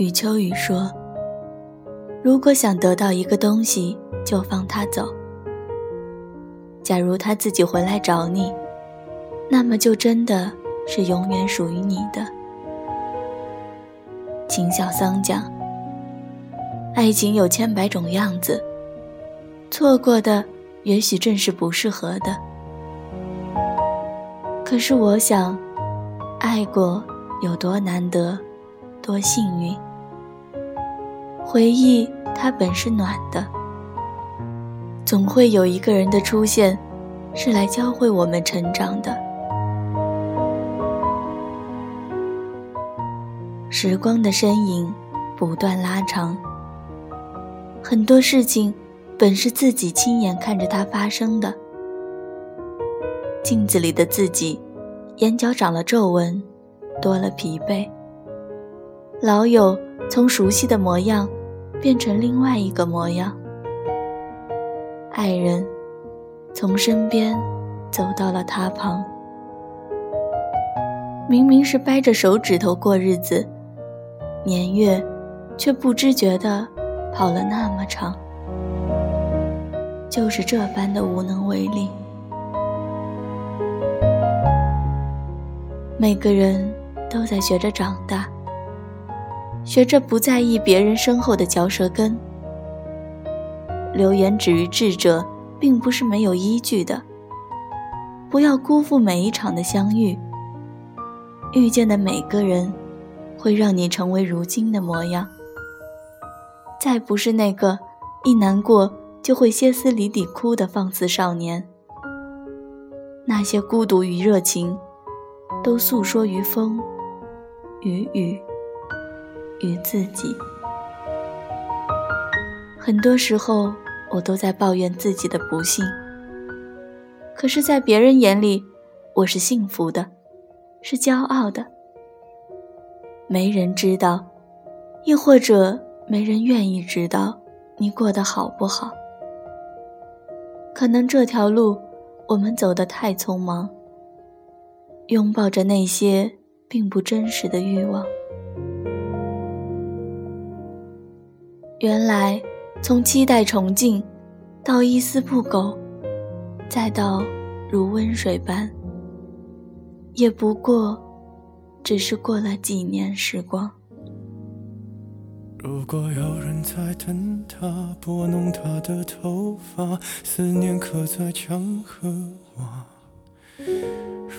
余秋雨说：“如果想得到一个东西，就放他走。假如他自己回来找你，那么就真的是永远属于你的。”秦小桑讲：“爱情有千百种样子，错过的也许正是不适合的。可是我想，爱过有多难得，多幸运。”回忆，它本是暖的，总会有一个人的出现，是来教会我们成长的。时光的身影不断拉长，很多事情本是自己亲眼看着它发生的。镜子里的自己，眼角长了皱纹，多了疲惫。老友从熟悉的模样。变成另外一个模样，爱人从身边走到了他旁。明明是掰着手指头过日子，年月却不知觉的跑了那么长。就是这般的无能为力。每个人都在学着长大。学着不在意别人身后的嚼舌根，流言止于智者，并不是没有依据的。不要辜负每一场的相遇，遇见的每个人，会让你成为如今的模样。再不是那个一难过就会歇斯底里哭的放肆少年。那些孤独与热情，都诉说于风，与雨。与自己，很多时候我都在抱怨自己的不幸。可是，在别人眼里，我是幸福的，是骄傲的。没人知道，亦或者没人愿意知道你过得好不好。可能这条路我们走得太匆忙，拥抱着那些并不真实的欲望。原来，从期待崇敬，到一丝不苟，再到如温水般，也不过只是过了几年时光。如果有人在等他，拨弄他的头发，思念刻在墙和瓦。